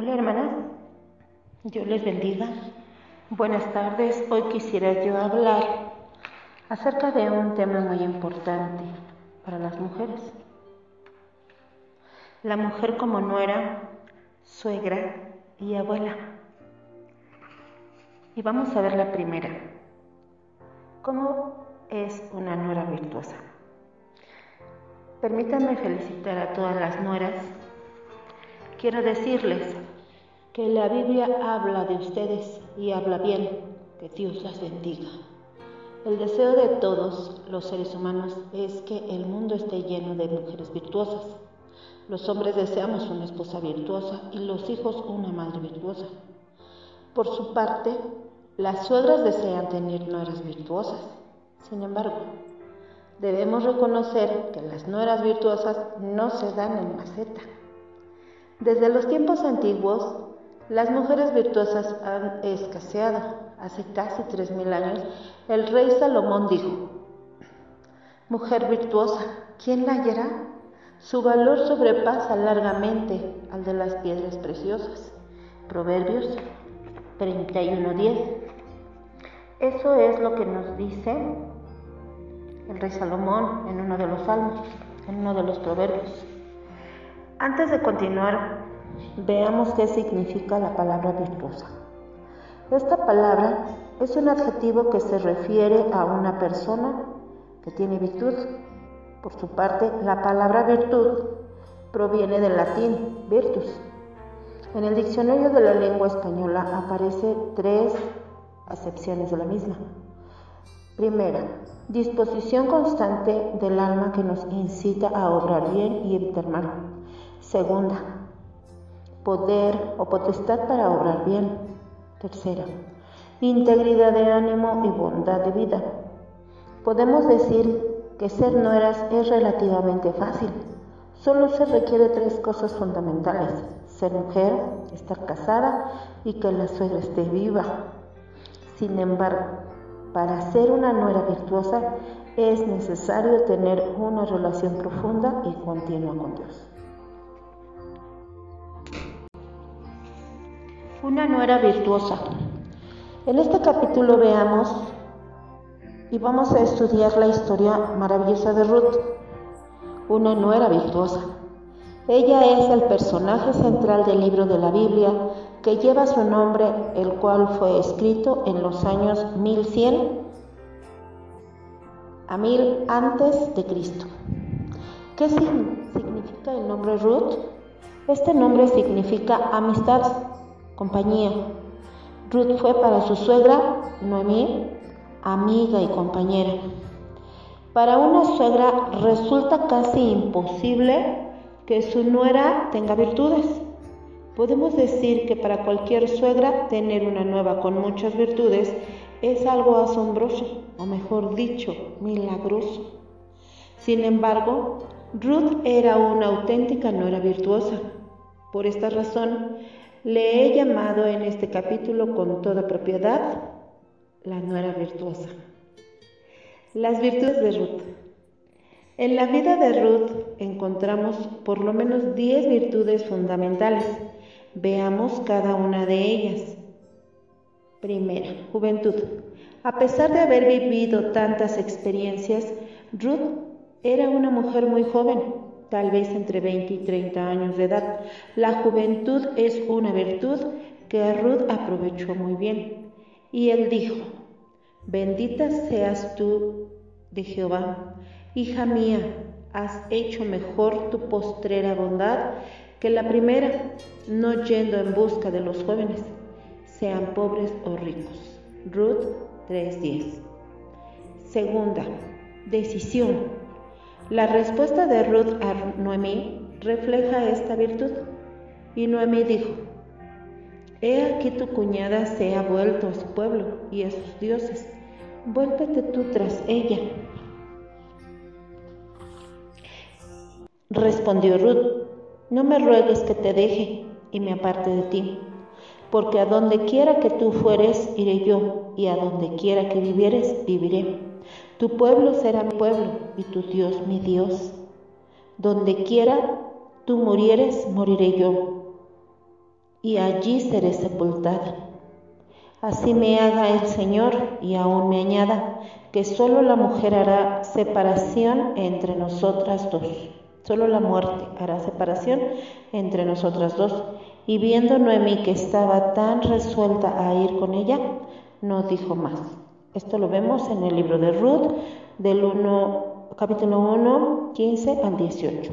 Hola hermanas, Dios les bendiga. Buenas tardes, hoy quisiera yo hablar acerca de un tema muy importante para las mujeres. La mujer como nuera, suegra y abuela. Y vamos a ver la primera. ¿Cómo es una nuera virtuosa? Permítanme felicitar a todas las nueras Quiero decirles que la Biblia habla de ustedes y habla bien, que Dios las bendiga. El deseo de todos los seres humanos es que el mundo esté lleno de mujeres virtuosas. Los hombres deseamos una esposa virtuosa y los hijos una madre virtuosa. Por su parte, las suegras desean tener nueras virtuosas. Sin embargo, debemos reconocer que las nueras virtuosas no se dan en maceta. Desde los tiempos antiguos, las mujeres virtuosas han escaseado. Hace casi tres mil años, el rey Salomón dijo, Mujer virtuosa, ¿quién la hallará? Su valor sobrepasa largamente al de las piedras preciosas. Proverbios 31.10. Eso es lo que nos dice el rey Salomón en uno de los salmos, en uno de los proverbios. Antes de continuar, veamos qué significa la palabra virtuosa. Esta palabra es un adjetivo que se refiere a una persona que tiene virtud. Por su parte, la palabra virtud proviene del latín virtus. En el diccionario de la lengua española aparece tres acepciones de la misma. Primera, disposición constante del alma que nos incita a obrar bien y evitar mal. Segunda, poder o potestad para obrar bien. Tercera, integridad de ánimo y bondad de vida. Podemos decir que ser nueras es relativamente fácil. Solo se requiere tres cosas fundamentales. Ser mujer, estar casada y que la suegra esté viva. Sin embargo, para ser una nuera virtuosa es necesario tener una relación profunda y continua con Dios. Una nuera virtuosa. En este capítulo veamos y vamos a estudiar la historia maravillosa de Ruth, una nuera virtuosa. Ella es el personaje central del libro de la Biblia que lleva su nombre, el cual fue escrito en los años 1100 a 1000 antes de Cristo. ¿Qué significa el nombre Ruth? Este nombre significa amistad compañía. Ruth fue para su suegra, Noemí, amiga y compañera. Para una suegra resulta casi imposible que su nuera tenga virtudes. Podemos decir que para cualquier suegra tener una nueva con muchas virtudes es algo asombroso, o mejor dicho, milagroso. Sin embargo, Ruth era una auténtica nuera virtuosa. Por esta razón, le he llamado en este capítulo con toda propiedad la nuera virtuosa. Las virtudes de Ruth. En la vida de Ruth encontramos por lo menos 10 virtudes fundamentales. Veamos cada una de ellas. Primera, juventud. A pesar de haber vivido tantas experiencias, Ruth era una mujer muy joven tal vez entre 20 y 30 años de edad. La juventud es una virtud que Ruth aprovechó muy bien. Y él dijo, bendita seas tú de Jehová, hija mía, has hecho mejor tu postrera bondad que la primera, no yendo en busca de los jóvenes, sean pobres o ricos. Ruth 3:10. Segunda, decisión. La respuesta de Ruth a Noemí refleja esta virtud. Y Noemí dijo, He aquí tu cuñada se ha vuelto a su pueblo y a sus dioses. Vuélvete tú tras ella. Respondió Ruth, no me ruegues que te deje y me aparte de ti, porque a donde quiera que tú fueres, iré yo, y a donde quiera que vivieres, viviré. Tu pueblo será mi pueblo y tu Dios mi Dios. Donde quiera tú murieres, moriré yo. y allí seré sepultada. Así me haga el Señor y aún me añada que solo la mujer hará separación entre nosotras dos. Solo la muerte hará separación entre nosotras dos. Y viendo Noemí que estaba tan resuelta a ir con ella, no dijo más. Esto lo vemos en el libro de Ruth, del 1, capítulo 1, 15 al 18.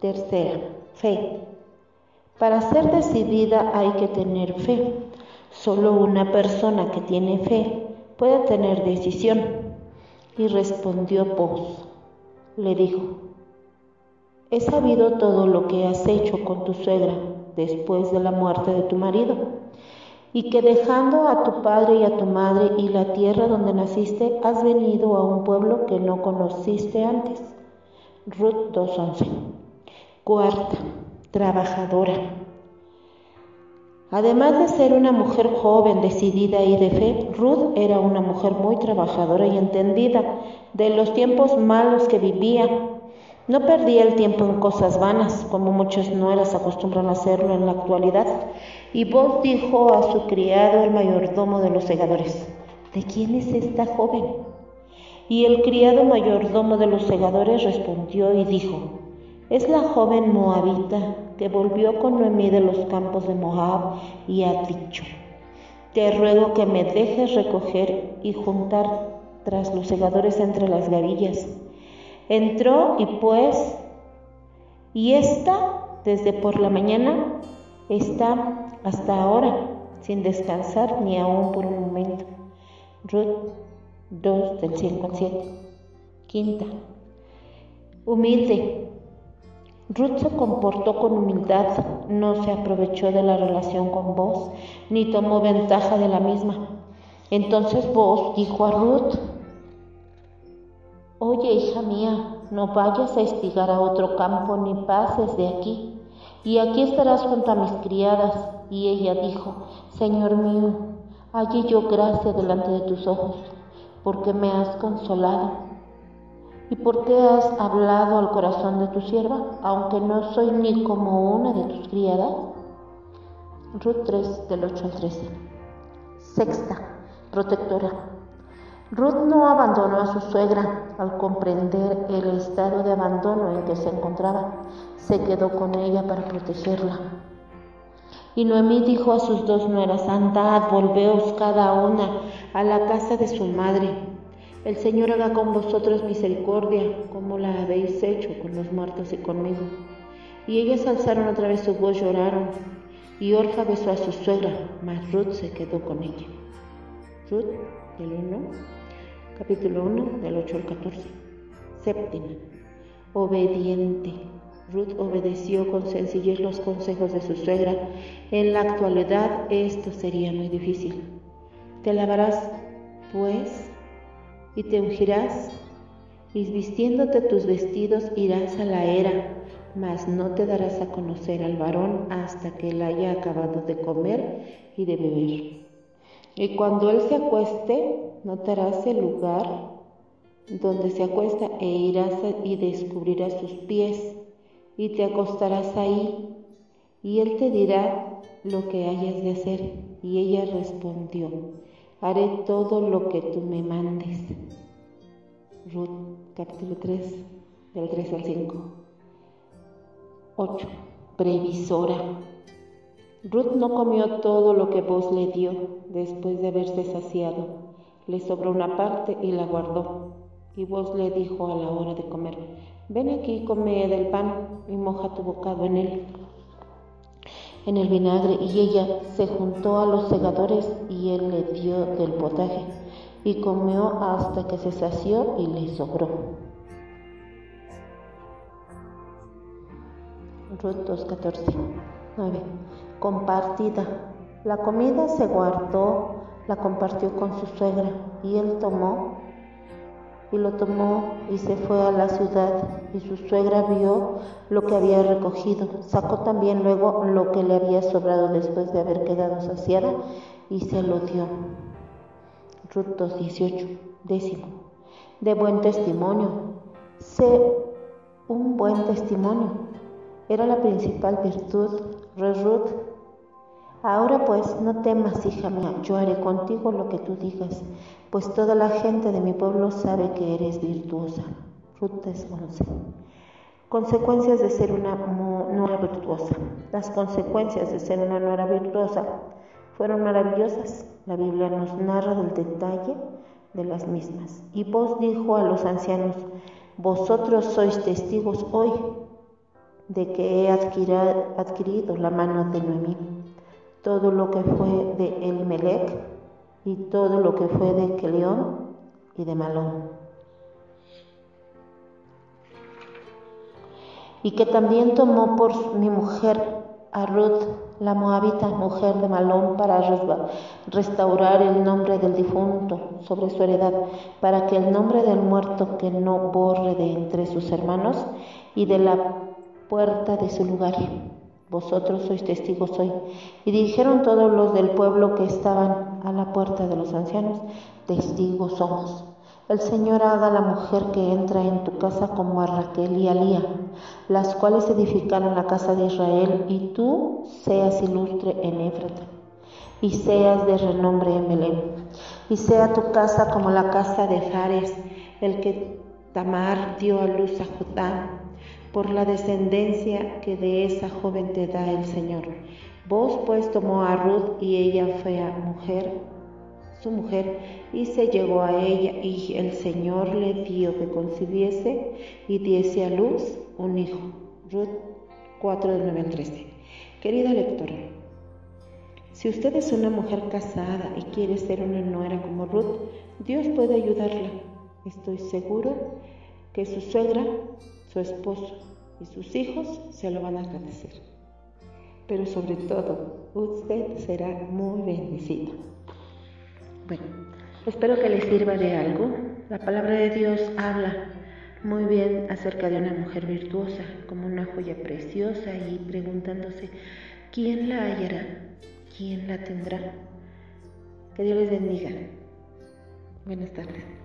Tercera, fe. Para ser decidida hay que tener fe. Solo una persona que tiene fe puede tener decisión. Y respondió Vos. Le dijo, he sabido todo lo que has hecho con tu suegra después de la muerte de tu marido, y que dejando a tu padre y a tu madre y la tierra donde naciste, has venido a un pueblo que no conociste antes. Ruth 2.11. Cuarta, trabajadora. Además de ser una mujer joven, decidida y de fe, Ruth era una mujer muy trabajadora y entendida de los tiempos malos que vivía. No perdía el tiempo en cosas vanas, como muchas nueras acostumbran hacerlo en la actualidad. Y vos dijo a su criado, el mayordomo de los segadores, ¿de quién es esta joven? Y el criado mayordomo de los segadores respondió y dijo, es la joven moabita que volvió con Noemí de los campos de Moab y ha dicho, te ruego que me dejes recoger y juntar tras los segadores entre las gavillas. Entró y pues, y esta desde por la mañana está hasta ahora sin descansar ni aún por un momento. Ruth 2 del 5 al 7. Quinta. Humilde, Ruth se comportó con humildad, no se aprovechó de la relación con vos, ni tomó ventaja de la misma. Entonces vos dijo a Ruth, Oye, hija mía, no vayas a estigar a otro campo ni pases de aquí, y aquí estarás junto a mis criadas. Y ella dijo, Señor mío, allí yo gracia delante de tus ojos, porque me has consolado ¿Y por qué has hablado al corazón de tu sierva, aunque no soy ni como una de tus criadas? Ruth 3, del 8 al 13. Sexta, protectora. Ruth no abandonó a su suegra al comprender el estado de abandono en que se encontraba. Se quedó con ella para protegerla. Y Noemí dijo a sus dos nueras, andad, volveos cada una a la casa de su madre el Señor haga con vosotros misericordia, como la habéis hecho con los muertos y conmigo. Y ellas alzaron otra vez su voz, lloraron, y Orfa besó a su suegra, mas Ruth se quedó con ella. Ruth, del 1, capítulo 1, del 8 al 14. Séptima, obediente. Ruth obedeció con sencillez los consejos de su suegra. En la actualidad esto sería muy difícil. Te lavarás, pues, y te ungirás, y vistiéndote tus vestidos irás a la era, mas no te darás a conocer al varón hasta que él haya acabado de comer y de beber. Y cuando él se acueste, notarás el lugar donde se acuesta e irás y descubrirás sus pies y te acostarás ahí y él te dirá lo que hayas de hacer. Y ella respondió, haré todo lo que tú me mandes. Ruth capítulo 3, del 3 al 5. 8. Previsora. Ruth no comió todo lo que vos le dio después de haberse saciado. Le sobró una parte y la guardó. Y vos le dijo a la hora de comer, ven aquí y come del pan y moja tu bocado en él en el vinagre y ella se juntó a los segadores y él le dio del potaje y comió hasta que se sació y le sobró. Ruth 2.14 9. Compartida. La comida se guardó, la compartió con su suegra y él tomó y lo tomó y se fue a la ciudad y su suegra vio lo que había recogido. Sacó también luego lo que le había sobrado después de haber quedado saciada y se lo dio. Ruth 2.18, décimo. De buen testimonio. Sé un buen testimonio. Era la principal virtud. Ahora pues, no temas, hija mía, yo haré contigo lo que tú digas, pues toda la gente de mi pueblo sabe que eres virtuosa. Ruth 11. Consecuencias de ser una nuera virtuosa. Las consecuencias de ser una nuera virtuosa fueron maravillosas. La Biblia nos narra del detalle de las mismas. Y vos dijo a los ancianos, vosotros sois testigos hoy de que he adquirido la mano de Noemí todo lo que fue de Elimelech y todo lo que fue de Kelión y de Malón. Y que también tomó por mi mujer a Ruth, la moabita, mujer de Malón, para restaurar el nombre del difunto sobre su heredad, para que el nombre del muerto que no borre de entre sus hermanos y de la puerta de su lugar vosotros sois testigos hoy. Y dijeron todos los del pueblo que estaban a la puerta de los ancianos, testigos somos. El Señor haga a la mujer que entra en tu casa como a Raquel y a Lía, las cuales edificaron la casa de Israel, y tú seas ilustre en Éfrata, y seas de renombre en Belén, y sea tu casa como la casa de Fares, el que Tamar dio a luz a Judá por la descendencia que de esa joven te da el Señor. Vos pues tomó a Ruth y ella fue mujer, su mujer, y se llegó a ella y el Señor le dio que concibiese y diese a luz un hijo. Ruth 4 del 9 al 13. Querida lectora, si usted es una mujer casada y quiere ser una nuera como Ruth, Dios puede ayudarla. Estoy seguro que su suegra su esposo y sus hijos se lo van a agradecer. Pero sobre todo, usted será muy bendecido. Bueno, espero que le sirva de algo. La palabra de Dios habla muy bien acerca de una mujer virtuosa, como una joya preciosa y preguntándose, ¿quién la hallará? ¿Quién la tendrá? Que Dios les bendiga. Buenas tardes.